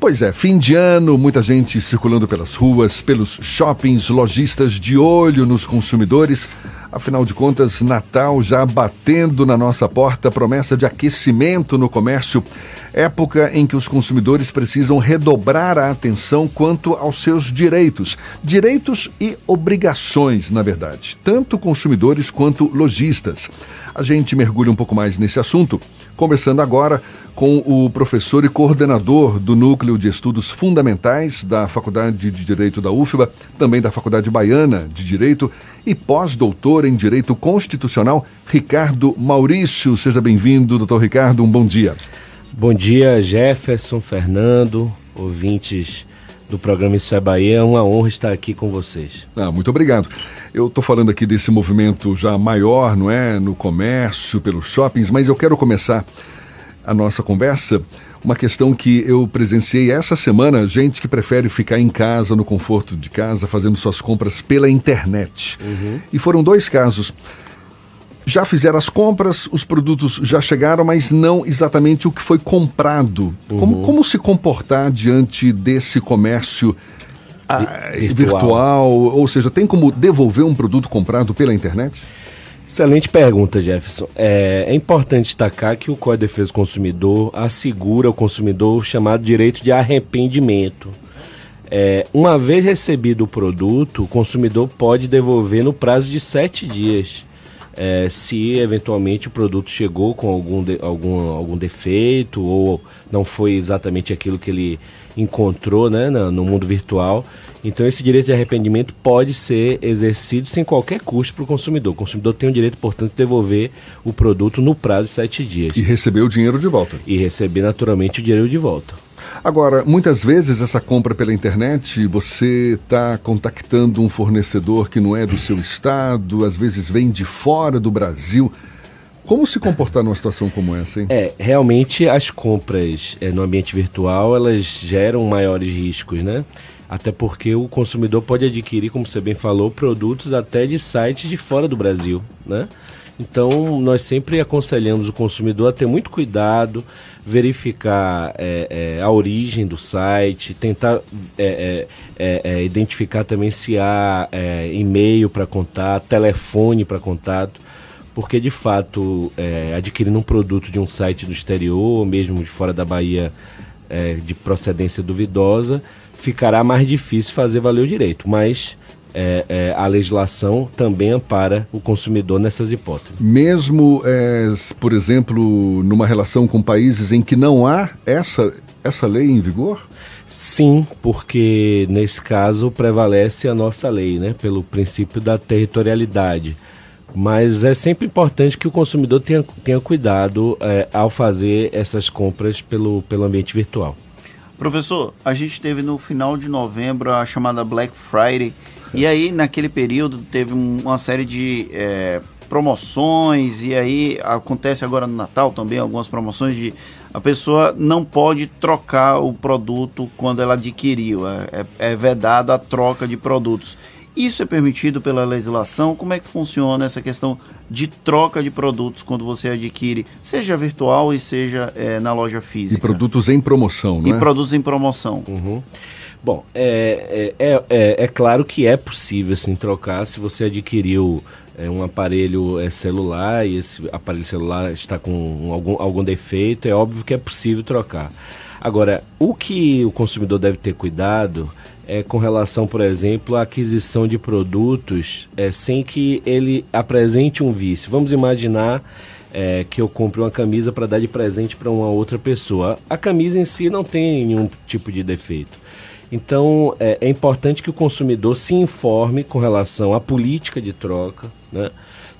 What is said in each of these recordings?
Pois é, fim de ano, muita gente circulando pelas ruas, pelos shoppings, lojistas de olho nos consumidores. Afinal de contas, Natal já batendo na nossa porta, promessa de aquecimento no comércio, época em que os consumidores precisam redobrar a atenção quanto aos seus direitos. Direitos e obrigações, na verdade, tanto consumidores quanto lojistas. A gente mergulha um pouco mais nesse assunto, conversando agora com o professor e coordenador do Núcleo de Estudos Fundamentais da Faculdade de Direito da UFBA, também da Faculdade Baiana de Direito e pós-doutor em Direito Constitucional, Ricardo Maurício. Seja bem-vindo, doutor Ricardo, um bom dia. Bom dia, Jefferson, Fernando, ouvintes do programa Isso é Bahia. É uma honra estar aqui com vocês. Ah, muito obrigado. Eu estou falando aqui desse movimento já maior, não é? No comércio, pelos shoppings, mas eu quero começar a nossa conversa uma questão que eu presenciei essa semana, gente que prefere ficar em casa, no conforto de casa, fazendo suas compras pela internet. Uhum. E foram dois casos. Já fizeram as compras, os produtos já chegaram, mas não exatamente o que foi comprado. Uhum. Como, como se comportar diante desse comércio ah, virtual. virtual? Ou seja, tem como devolver um produto comprado pela internet? Excelente pergunta, Jefferson. É, é, importante destacar que o Código de Defesa do Consumidor assegura ao consumidor o chamado direito de arrependimento. É, uma vez recebido o produto, o consumidor pode devolver no prazo de sete dias. É, se eventualmente o produto chegou com algum, de, algum, algum defeito ou não foi exatamente aquilo que ele encontrou né, no mundo virtual. Então, esse direito de arrependimento pode ser exercido sem qualquer custo para o consumidor. O consumidor tem o direito, portanto, de devolver o produto no prazo de sete dias. E receber o dinheiro de volta. E receber, naturalmente, o dinheiro de volta. Agora, muitas vezes essa compra pela internet, você está contactando um fornecedor que não é do seu estado, às vezes vem de fora do Brasil. Como se comportar numa situação como essa, hein? É, realmente as compras é, no ambiente virtual, elas geram maiores riscos, né? Até porque o consumidor pode adquirir, como você bem falou, produtos até de sites de fora do Brasil, né? Então, nós sempre aconselhamos o consumidor a ter muito cuidado, verificar é, é, a origem do site, tentar é, é, é, é identificar também se há e-mail para contato, telefone para contato, porque de fato, adquirindo um produto de um site do exterior, ou mesmo de fora da Bahia, de procedência duvidosa, ficará mais difícil fazer valer o direito, mas é, é, a legislação também ampara o consumidor nessas hipóteses. Mesmo, é, por exemplo, numa relação com países em que não há essa, essa lei em vigor? Sim, porque nesse caso prevalece a nossa lei, né, pelo princípio da territorialidade. Mas é sempre importante que o consumidor tenha, tenha cuidado é, ao fazer essas compras pelo, pelo ambiente virtual. Professor, a gente teve no final de novembro a chamada Black Friday. E aí, naquele período, teve uma série de é, promoções. E aí, acontece agora no Natal também algumas promoções de. A pessoa não pode trocar o produto quando ela adquiriu. É, é, é vedada a troca de produtos. Isso é permitido pela legislação? Como é que funciona essa questão de troca de produtos quando você adquire, seja virtual e seja é, na loja física? E produtos em promoção, né? E produtos em promoção. Uhum. Bom, é, é, é, é, claro que é possível assim, trocar se você adquiriu é, um aparelho é, celular e esse aparelho celular está com algum, algum defeito, é óbvio que é possível trocar. Agora, o que o consumidor deve ter cuidado é, com relação, por exemplo, à aquisição de produtos é, sem que ele apresente um vício. Vamos imaginar é, que eu compre uma camisa para dar de presente para uma outra pessoa. A camisa em si não tem nenhum tipo de defeito. Então é, é importante que o consumidor se informe com relação à política de troca, né?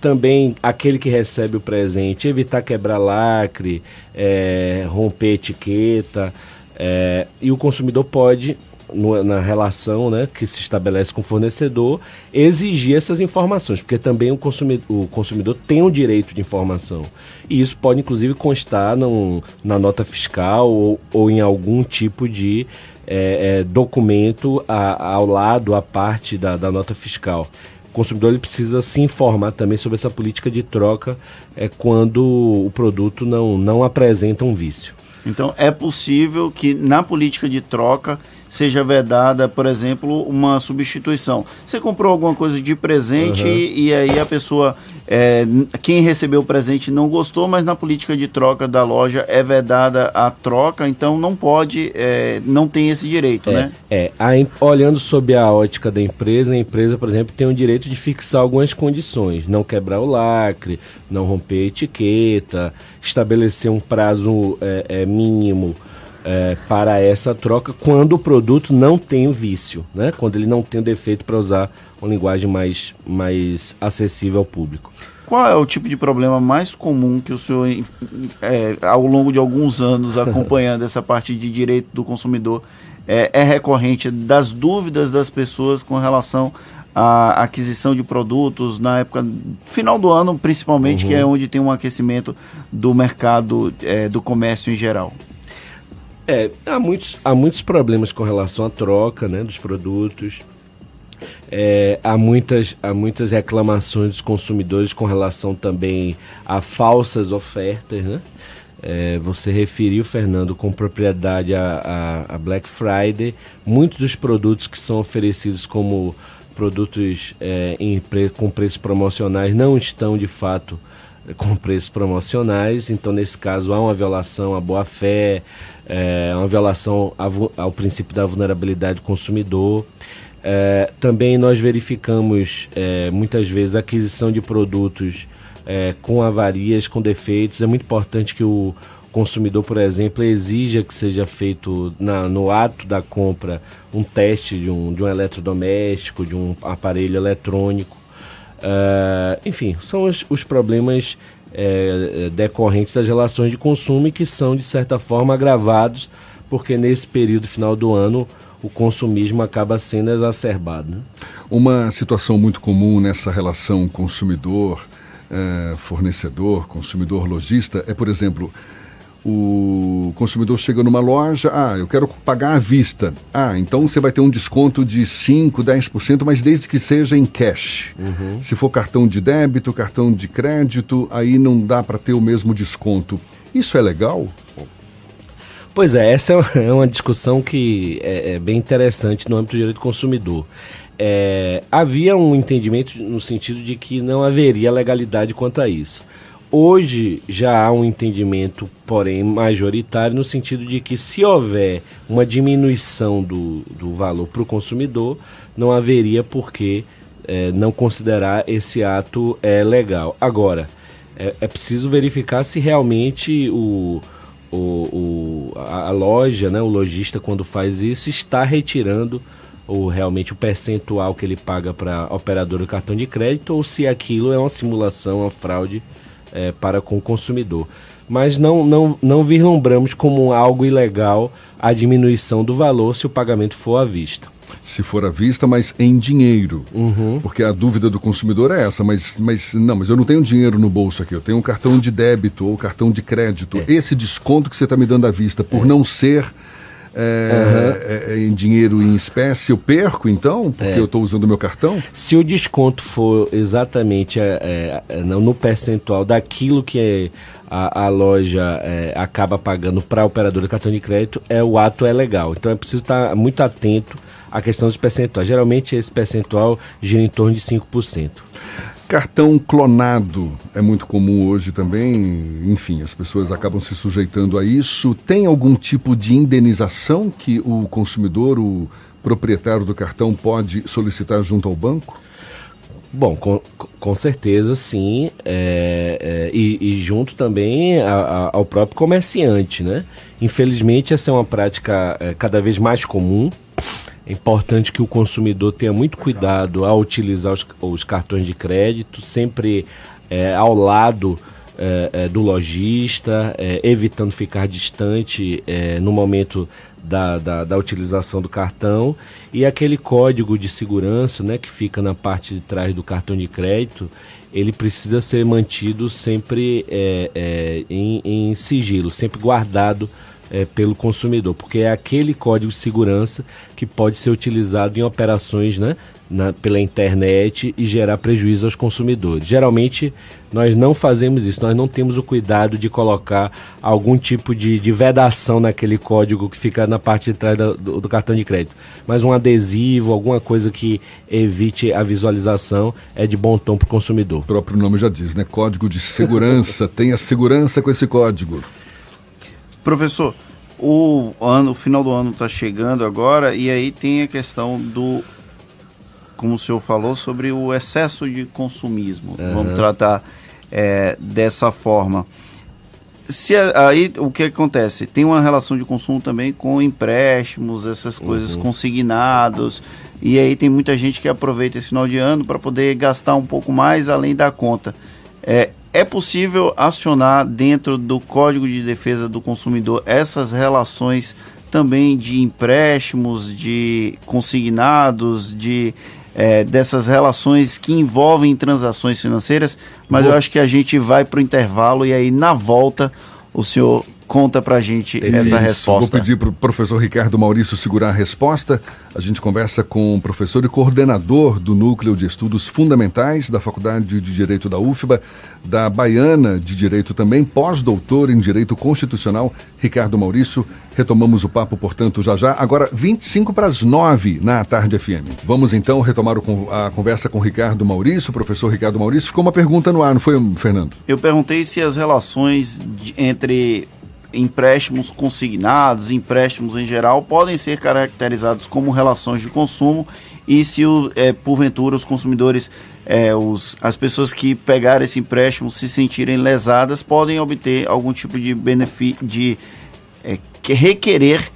também aquele que recebe o presente, evitar quebrar lacre, é, romper etiqueta, é, e o consumidor pode no, na relação né, que se estabelece com o fornecedor, exigir essas informações, porque também o consumidor, o consumidor tem o direito de informação. E isso pode, inclusive, constar num, na nota fiscal ou, ou em algum tipo de é, é, documento a, ao lado, à parte da, da nota fiscal. O consumidor ele precisa se informar também sobre essa política de troca é, quando o produto não, não apresenta um vício. Então é possível que na política de troca seja vedada, por exemplo, uma substituição. Você comprou alguma coisa de presente uhum. e, e, aí a pessoa, é, quem recebeu o presente não gostou, mas na política de troca da loja é vedada a troca, então não pode, é, não tem esse direito, é, né? É, a, olhando sob a ótica da empresa, a empresa, por exemplo, tem o direito de fixar algumas condições, não quebrar o lacre, não romper a etiqueta, estabelecer um prazo é, é, mínimo é, para essa troca quando o produto não tem o vício, né? quando ele não tem o defeito para usar uma linguagem mais, mais acessível ao público. Qual é o tipo de problema mais comum que o senhor, é, ao longo de alguns anos, acompanhando essa parte de direito do consumidor, é, é recorrente das dúvidas das pessoas com relação à aquisição de produtos na época final do ano, principalmente, uhum. que é onde tem um aquecimento do mercado é, do comércio em geral? É, há muitos, há muitos problemas com relação à troca né, dos produtos. É, há, muitas, há muitas reclamações dos consumidores com relação também a falsas ofertas. Né? É, você referiu, Fernando, com propriedade a, a, a, Black Friday. Muitos dos produtos que são oferecidos como produtos é, em com preços promocionais não estão de fato com preços promocionais, então nesse caso há uma violação à boa-fé, é, uma violação ao, ao, princípio da vulnerabilidade do consumidor. É, também nós verificamos é, muitas vezes a aquisição de produtos é, com avarias, com defeitos. É muito importante que o consumidor, por exemplo, exija que seja feito na, no ato da compra um teste de um, de um eletrodoméstico, de um aparelho eletrônico. Uh, enfim, são os, os problemas é, decorrentes das relações de consumo e que são, de certa forma, agravados, porque nesse período final do ano o consumismo acaba sendo exacerbado. Né? Uma situação muito comum nessa relação consumidor-fornecedor, consumidor-lojista, é, por exemplo, o consumidor chega numa loja, ah, eu quero pagar à vista. Ah, então você vai ter um desconto de 5, 10%, mas desde que seja em cash. Uhum. Se for cartão de débito, cartão de crédito, aí não dá para ter o mesmo desconto. Isso é legal? Pois é, essa é uma discussão que é, é bem interessante no âmbito do direito do consumidor. É, havia um entendimento no sentido de que não haveria legalidade quanto a isso. Hoje já há um entendimento, porém majoritário, no sentido de que se houver uma diminuição do, do valor para o consumidor, não haveria por que é, não considerar esse ato é, legal. Agora, é, é preciso verificar se realmente o, o, o, a, a loja, né, o lojista, quando faz isso, está retirando ou realmente o percentual que ele paga para a operadora do cartão de crédito ou se aquilo é uma simulação, uma fraude é, para com o consumidor. Mas não, não, não vislumbramos como algo ilegal a diminuição do valor se o pagamento for à vista. Se for à vista, mas em dinheiro. Uhum. Porque a dúvida do consumidor é essa, mas, mas não, mas eu não tenho dinheiro no bolso aqui, eu tenho um cartão de débito ou cartão de crédito. É. Esse desconto que você está me dando à vista, por é. não ser é, uhum. em dinheiro em espécie, eu perco então, porque é. eu estou usando o meu cartão? Se o desconto for exatamente no percentual daquilo que a, a loja acaba pagando para a operadora de cartão de crédito, é, o ato é legal. Então é preciso estar muito atento à questão dos percentuais. Geralmente esse percentual gira em torno de 5%. Cartão clonado é muito comum hoje também. Enfim, as pessoas acabam se sujeitando a isso. Tem algum tipo de indenização que o consumidor, o proprietário do cartão, pode solicitar junto ao banco? Bom, com, com certeza sim, é, é, e, e, junto também a, a, ao próprio comerciante, né? Infelizmente essa é uma prática é, cada vez mais comum, é importante que o consumidor tenha muito cuidado ao utilizar os, os cartões de crédito, sempre é, ao lado é, é, do lojista, é, evitando ficar distante é, no momento da, da, da, utilização do cartão. E aquele código de segurança né, que fica na parte de trás do cartão de crédito, ele precisa ser mantido sempre é, em, em sigilo, sempre guardado é, pelo consumidor, porque é aquele código de segurança que pode ser utilizado em operações né, na, pela internet e gerar prejuízo aos consumidores. Geralmente nós não fazemos isso, nós não temos o cuidado de colocar algum tipo de, de vedação naquele código que fica na parte de trás do, do, cartão de crédito. Mas um adesivo, alguma coisa que evite a visualização é de bom tom para o consumidor. O próprio nome já diz, né? Código de segurança. Tenha segurança com esse código. Professor, o ano, o final do ano está chegando agora e aí tem a questão do como o senhor falou, sobre o excesso de consumismo. Uhum. Vamos tratar é, dessa forma. Se aí o que acontece? Tem uma relação de consumo também com empréstimos, essas coisas uhum. consignados. E aí tem muita gente que aproveita esse final de ano para poder gastar um pouco mais além da conta. É, é possível acionar dentro do Código de Defesa do Consumidor essas relações também de empréstimos, de consignados, de é, dessas relações que envolvem transações financeiras, mas Vou... eu acho que a gente vai para o intervalo e aí na volta o senhor conta pra gente essa resposta. Vou pedir para o professor Ricardo Maurício segurar a resposta. A gente conversa com o professor e coordenador do Núcleo de Estudos Fundamentais da Faculdade de Direito da UFBA, da Baiana de Direito também, pós-doutor em Direito Constitucional, Ricardo Maurício. Retomamos o papo, portanto, já já. Agora, 25 para as 9 na Tarde FM. Vamos então retomar a conversa com o Ricardo Maurício, professor Ricardo Maurício. Ficou uma pergunta no ar, não foi, Fernando? Eu perguntei se as relações de, entre empréstimos consignados, empréstimos em geral, podem ser caracterizados como relações de consumo e se o, é, porventura os consumidores, é, os, as pessoas que pegaram esse empréstimo se sentirem lesadas, podem obter algum tipo de benefício, de é, requerer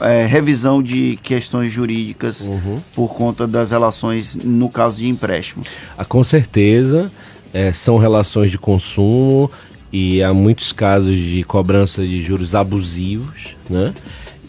é, revisão de questões jurídicas uhum. por conta das relações no caso de empréstimos. Ah, com certeza, é, são relações de consumo e há muitos casos de cobrança de juros abusivos, né?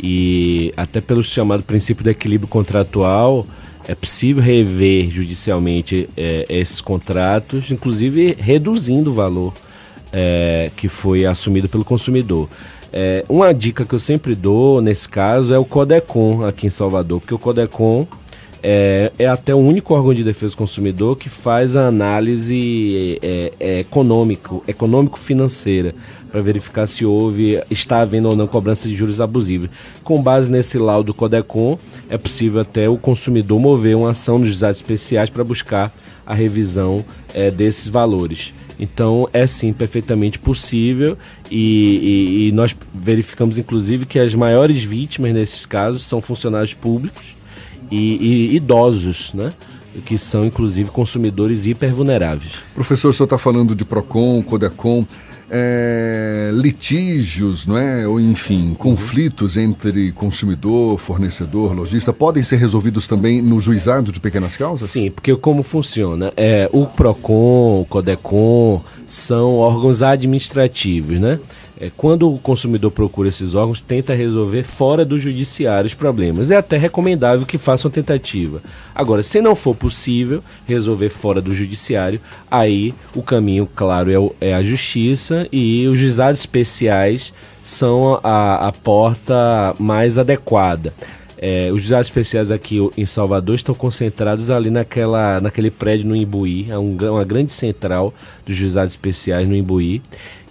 E até pelo chamado princípio do equilíbrio contratual, é possível rever judicialmente é, esses contratos, inclusive reduzindo o valor é, que foi assumido pelo consumidor. É, uma dica que eu sempre dou nesse caso é o Codecon aqui em Salvador, porque o Codecon é, é até o único órgão de defesa do consumidor que faz a análise é, é, econômico, econômico-financeira para verificar se houve, está havendo ou não cobrança de juros abusivos. Com base nesse laudo Codecon, é possível até o consumidor mover uma ação nos juizados especiais para buscar a revisão é, desses valores. Então é sim perfeitamente possível e, e, e nós verificamos inclusive que as maiores vítimas nesses casos são funcionários públicos e, e idosos, né? que são inclusive consumidores hipervulneráveis. Professor, o senhor está falando de PROCON, CODECON, é, litígios, não é? ou enfim, conflitos entre consumidor, fornecedor, lojista, podem ser resolvidos também no juizado de pequenas causas? Sim, porque como funciona? É, o PROCON, o CODECON são órgãos administrativos, né? É, quando o consumidor procura esses órgãos, tenta resolver fora do judiciário os problemas. É até recomendável que façam tentativa. Agora, se não for possível resolver fora do judiciário, aí o caminho, claro, é, o, é a justiça e os juizados especiais são a, a porta mais adequada. É, os juizados especiais aqui em Salvador estão concentrados ali naquela, naquele prédio no Imbuí, é um, uma grande central dos juizados especiais no Imbuí,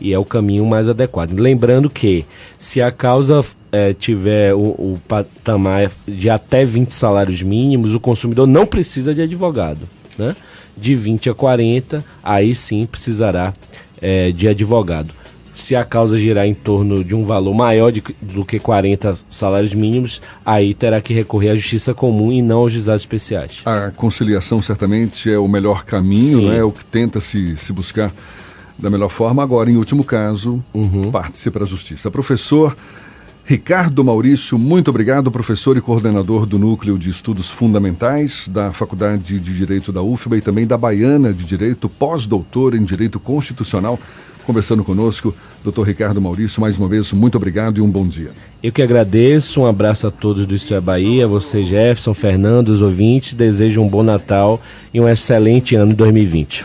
e é o caminho mais adequado. Lembrando que se a causa é, tiver o, o patamar de até 20 salários mínimos, o consumidor não precisa de advogado. Né? De 20 a 40, aí sim precisará é, de advogado se a causa girar em torno de um valor maior de, do que 40 salários mínimos, aí terá que recorrer à justiça comum e não aos juizados especiais. A conciliação certamente é o melhor caminho, né? é o que tenta se, se buscar da melhor forma. Agora, em último caso, uhum. parte-se para a justiça. Professor Ricardo Maurício, muito obrigado, professor e coordenador do Núcleo de Estudos Fundamentais da Faculdade de Direito da UFBA e também da Baiana de Direito, pós-doutor em Direito Constitucional conversando conosco. Doutor Ricardo Maurício, mais uma vez, muito obrigado e um bom dia. Eu que agradeço, um abraço a todos do Isso é Bahia, você Jefferson, Fernando, os ouvintes, desejo um bom Natal e um excelente ano 2020.